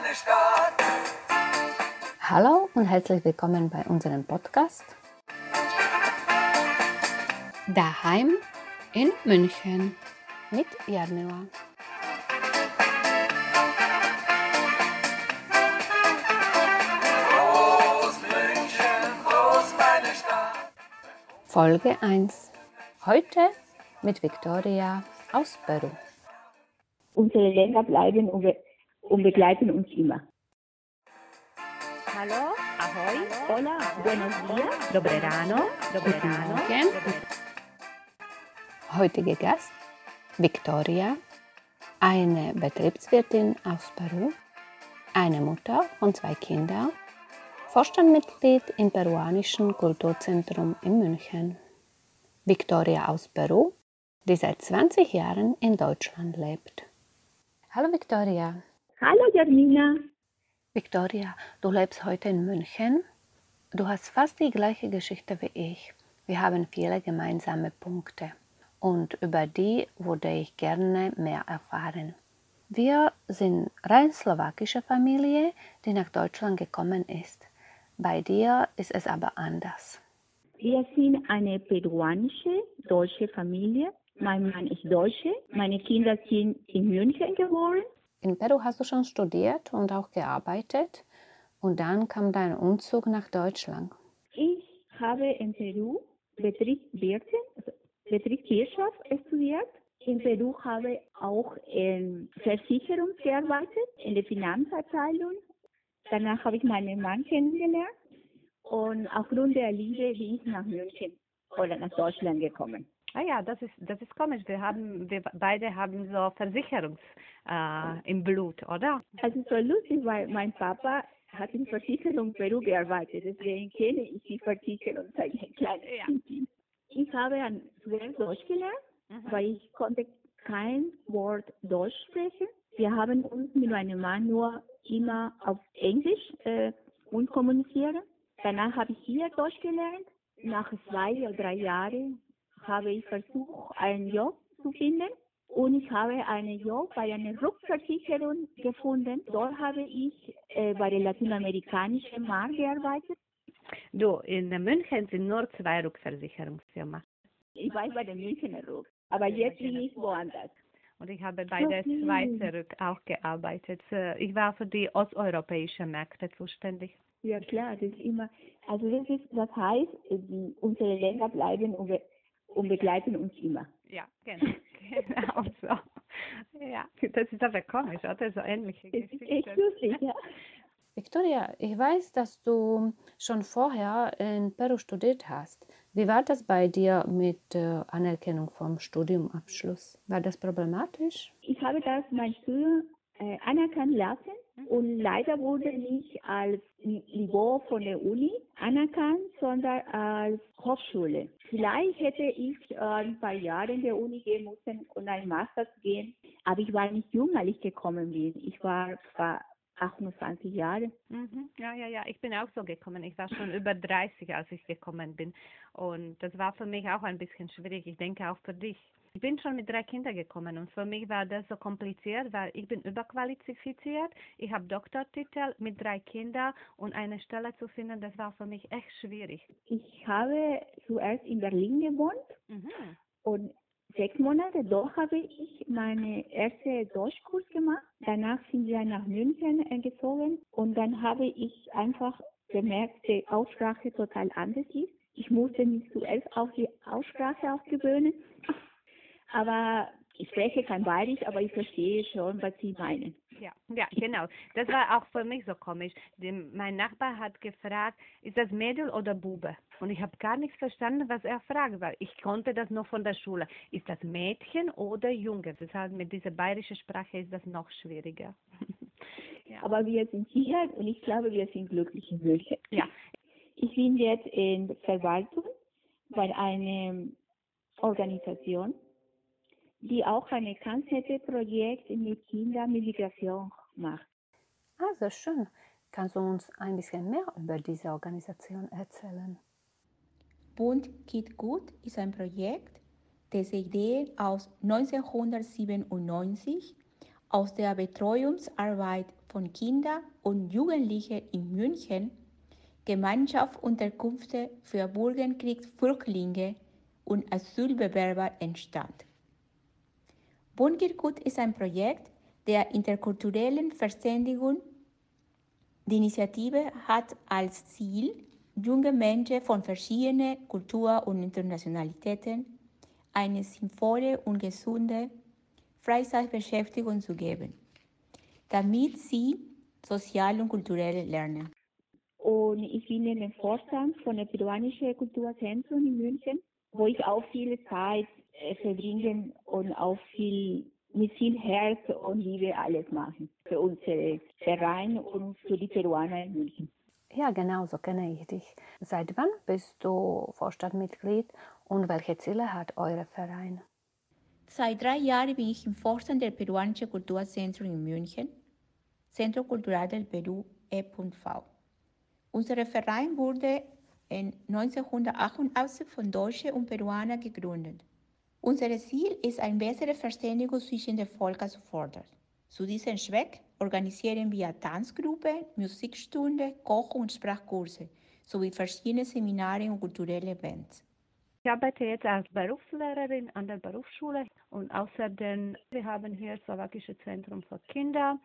meine Stadt. Hallo und herzlich willkommen bei unserem Podcast Daheim in München mit Jarmila. Groß München, groß meine Stadt. Folge 1. Heute mit Victoria aus Peru. Unsere Länder bleiben und, be und begleiten uns immer. Hallo, ahoy, Hola, buenos días. dobrerano, dobrerano. Morgen. Heutige Gast Victoria, eine Betriebswirtin aus Peru, eine Mutter von zwei Kindern, Vorstandmitglied im peruanischen Kulturzentrum in München. Victoria aus Peru, die seit 20 Jahren in Deutschland lebt. Hallo Victoria. Hallo Jasmina. Victoria, du lebst heute in München. Du hast fast die gleiche Geschichte wie ich. Wir haben viele gemeinsame Punkte und über die würde ich gerne mehr erfahren. Wir sind rein slowakische Familie, die nach Deutschland gekommen ist. Bei dir ist es aber anders. Wir sind eine peruanische deutsche Familie. Mein Mann ist Deutsche. Meine Kinder sind in München geboren. In Peru hast du schon studiert und auch gearbeitet und dann kam dein Umzug nach Deutschland. Ich habe in Peru Betriebswirtin, also studiert. In Peru habe ich auch in Versicherung gearbeitet, in der Finanzabteilung. Danach habe ich meinen Mann kennengelernt und aufgrund der Liebe bin ich nach München oder nach Deutschland gekommen. Ah ja, das ist, das ist komisch. Wir haben, wir beide haben so Versicherungs äh, im Blut, oder? Also so lustig, weil mein Papa hat in Versicherung Peru gearbeitet, deswegen kenne ich die Versicherung seit ein kleines Ja. Kind. Ich habe an zuerst Deutsch gelernt, weil ich konnte kein Wort Deutsch sprechen. Wir haben uns mit meinem Mann nur immer auf Englisch äh, und kommunizieren. Danach habe ich hier Deutsch gelernt. Nach zwei oder drei Jahren habe ich versucht, einen Job zu finden. Und ich habe einen Job bei einer Rückversicherung gefunden. Dort habe ich äh, bei der lateinamerikanischen Markt gearbeitet. Du, in München sind nur zwei Rückversicherungsfirmen. Ich war bei der Münchner Ruck. Aber jetzt bin ich woanders. Und ich habe bei der. Schweizer Rück auch gearbeitet. Ich war für die osteuropäischen Märkte zuständig. Ja klar, das ist immer, also das ist, das heißt, die, unsere Länder bleiben und, be und begleiten uns immer. Ja, genau. genau so. Ja, das ist aber komisch, oder? So ähnliche Das ist echt Geschichten. lustig, ja. Victoria, ich weiß, dass du schon vorher in Peru studiert hast. Wie war das bei dir mit äh, Anerkennung vom Studiumabschluss? War das problematisch? Ich habe das mein Studium äh, anerkennen lassen und leider wurde nicht als Ni- Niveau von der Uni anerkannt, sondern als Hochschule. Vielleicht hätte ich äh, ein paar Jahre in der Uni gehen müssen und einen Master gehen, aber ich war nicht jung, als ich gekommen bin. Ich war, war 28 Jahre. Mhm. Ja, ja, ja. Ich bin auch so gekommen. Ich war schon über 30, als ich gekommen bin. Und das war für mich auch ein bisschen schwierig. Ich denke auch für dich. Ich bin schon mit drei Kindern gekommen und für mich war das so kompliziert, weil ich bin überqualifiziert. Ich habe Doktortitel mit drei Kindern und eine Stelle zu finden, das war für mich echt schwierig. Ich habe zuerst in Berlin gewohnt Mhm. Und sechs Monate dort habe ich meine erste Deutschkurs gemacht. Danach sind wir nach München äh, gezogen und dann habe ich einfach gemerkt, die Aussprache total anders ist. Ich musste mich zuerst auf die Aussprache auch gewöhnen. Aber ich spreche kein Bayerisch, aber ich verstehe schon, was Sie meinen. Ja, ja, genau. Das war auch für mich so komisch. Dem, mein Nachbar hat gefragt, ist das Mädel oder Bube? Und ich habe gar nichts verstanden, was er fragt, weil ich konnte das nur von der Schule. Ist das Mädchen oder Junge? Deshalb mit dieser bayerischen Sprache ist das noch schwieriger. ja. Aber wir sind hier und ich glaube, wir sind glücklich in München. ja, Ich bin jetzt in Verwaltung bei einer Organisation, die auch ein ganz nettes Projekt mit Kindern mit Migration macht. Ah, sehr schön. Kannst du uns ein bisschen mehr über diese Organisation erzählen? Bund geht gut ist ein Projekt, dessen Idee aus 1997 aus der Betreuungsarbeit von Kindern und Jugendlichen in München Gemeinschaftsunterkünfte für Bürgerkriegsflüchtlinge und Asylbewerber entstand. Bunkergut ist ein Projekt der interkulturellen Verständigung. Die Initiative hat als Ziel, junge Menschen von verschiedenen Kulturen und Internationalitäten eine sinnvolle und gesunde Freizeitbeschäftigung zu geben, damit sie sozial und kulturell lernen. Und ich bin in dem Vorstand von der Peruanischen Kulturzentrum in München, wo ich auch viel Zeit verbringen und auch viel mit viel Herz und Liebe alles machen für unsere Verein und für die Peruaner in München. Ja, genau, so kenne ich dich. Seit wann bist du Vorstandmitglied und welche Ziele hat euer Verein? Seit drei Jahren bin ich im Vorstand der Peruanischen Kulturzentrum in München, Centro Cultural del Perú e.v. Unser Verein wurde in 1988 von Deutschen und Peruanern gegründet. Unser Ziel ist, eine bessere Verständigung zwischen den Völkern zu fordern. Zu diesem Zweck organisieren wir Tanzgruppen, Musikstunden, Koch- und Sprachkurse sowie verschiedene Seminare und kulturelle Events. Ich arbeite jetzt als Berufslehrerin an der Berufsschule und außerdem wir haben hier Slowakische Zentrum für Kinder,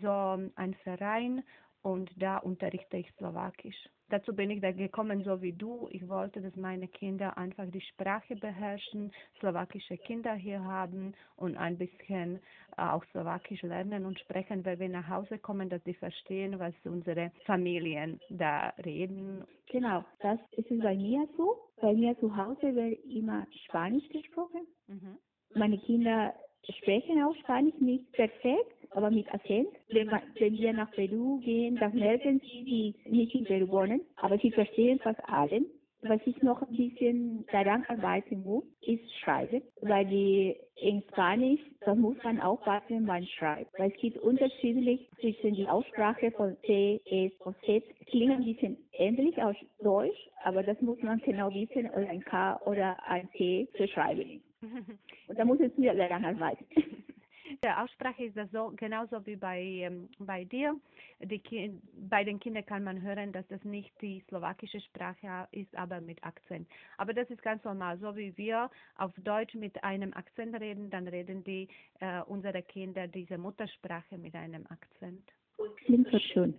so ein Verein und da unterrichte ich Slowakisch. Dazu bin ich da gekommen, so wie du. Ich wollte, dass meine Kinder einfach die Sprache beherrschen, slowakische Kinder hier haben und ein bisschen äh, auch Slowakisch lernen und sprechen, wenn wir nach Hause kommen, dass sie verstehen, was unsere Familien da reden. Genau, das ist bei mir so. Bei mir zu Hause wird immer Spanisch gesprochen. Mhm. Meine Kinder sprechen auch Spanisch nicht perfekt, aber mit Akzent. Wenn, wenn wir nach Peru gehen, dann merken sie, die nicht in Peru wohnen, aber sie verstehen fast allen. Was ich noch ein bisschen daran arbeiten muss, ist Schreiben, weil die in Spanisch, da muss man aufpassen, wenn man schreibt. Weil es gibt unterschiedlich zwischen die Aussprache von C, S und Z. Klingen ein bisschen ähnlich aus Deutsch, aber das muss man genau wissen, oder ein K oder ein T zu schreiben. Und da muss es mir daran arbeiten. Der Aussprache ist das so genauso wie bei, ähm, bei dir. Die, bei den Kindern kann man hören, dass das nicht die slowakische Sprache ist, aber mit Akzent. Aber das ist ganz normal. So wie wir auf Deutsch mit einem Akzent reden, dann reden die äh, unsere Kinder diese Muttersprache mit einem Akzent. Klingt so schön.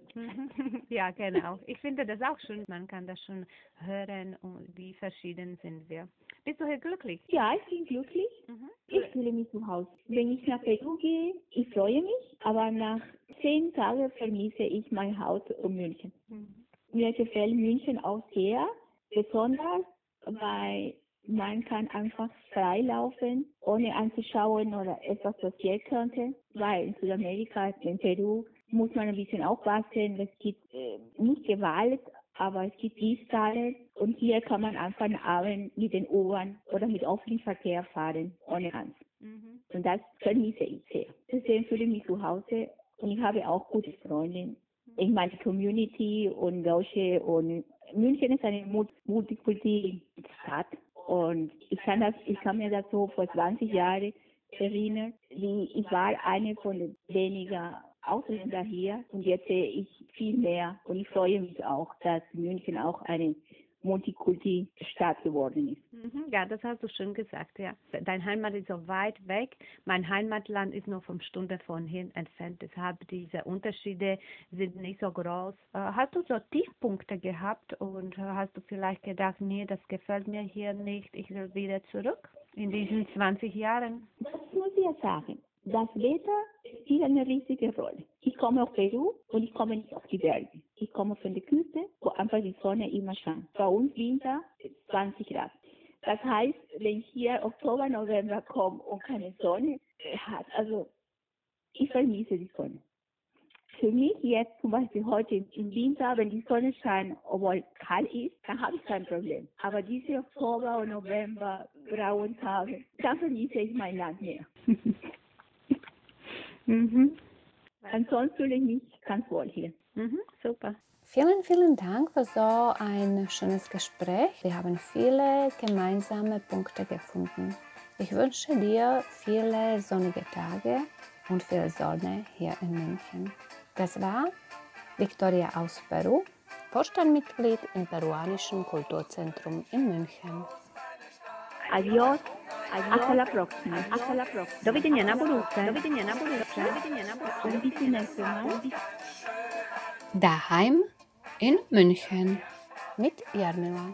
ja, genau. Ich finde das auch schön. Man kann das schon hören, wie verschieden sind wir. Bist du hier glücklich? Ja, ich bin glücklich. Mhm. Ich fühle mich zu Hause. Wenn ich nach Peru gehe, ich freue mich, aber nach zehn Tagen vermisse ich mein Haus und München. Mhm. Mir gefällt München auch sehr, besonders weil man kann einfach freilaufen, ohne anzuschauen oder etwas passieren könnte, weil in Südamerika, in Peru, muss man ein bisschen aufpassen. Es gibt äh, nicht Gewalt, aber es gibt Diebstahle und hier kann man einfach abends mit den U-Bahn oder mit offenem Verkehr fahren, ohne Angst. Mhm. Und das vermisse ich sehr. Deswegen fühle ich mich zu Hause und ich habe auch gute Freunde in meiner Community und Deutsche und München ist eine Multikulti-Stadt und ich kann das, ich kann mir das so vor 20 Jahren erinnern, wie ich war eine von den wenigen Ausländer hier und jetzt sehe ich viel mehr und ich freue mich auch, dass München auch eine Multikulti-Stadt geworden ist. Mhm, ja, das hast du schön gesagt, ja. Dein Heimat ist so weit weg. Mein Heimatland ist nur von Stunde von hier entfernt. Deshalb diese Unterschiede sind nicht so groß. Äh, hast du so Tiefpunkte gehabt und hast du vielleicht gedacht, nee, das gefällt mir hier nicht, ich will wieder zurück in diesen 20 Jahren? Das muss ich sagen. Das Wetter spielt eine riesige Rolle. Ich komme aus Peru und ich komme nicht auf die Berge. Ich komme von der Küste, wo einfach die Sonne immer scheint. Bei uns Winter 20 Grad. Das heißt, wenn ich hier Oktober, November komme und keine Sonne hat, also ich vermisse die Sonne. Für mich jetzt zum Beispiel heute im Winter, wenn die Sonne scheint, obwohl kalt ist, dann habe ich kein Problem. Aber diese Oktober und November grauen Tage, da vermisse ich mein Land mehr. Mhm. Ansonsten fühle ich mich ganz wohl hier. Mhm, super. Vielen, vielen Dank für so ein schönes Gespräch. Wir haben viele gemeinsame Punkte gefunden. Ich wünsche dir viele sonnige Tage und viel Sonne hier in München. Das war Victoria aus Peru, Vorstandmitglied im peruanischen Kulturzentrum in München. Adiós. Hasta la próxima. Hasta la próxima. Do widzenia na budówce. Do widzenia na budówce. Do widzenia na Mal. Daheim in München mit Jarmila.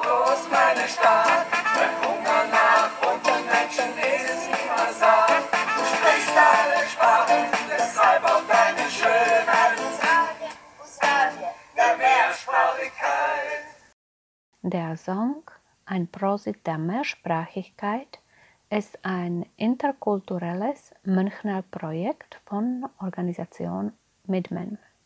Groß meine Stadt, mein Hunger nach bunten Menschen ist niemals satt. Du sprichst alle Sprachen, deshalb auch deine Schönheit der Mehrsprachigkeit. Der Song Ein Prosit der Mehrsprachigkeit ist ein interkulturelles Münchner Projekt von Organisation Midmen.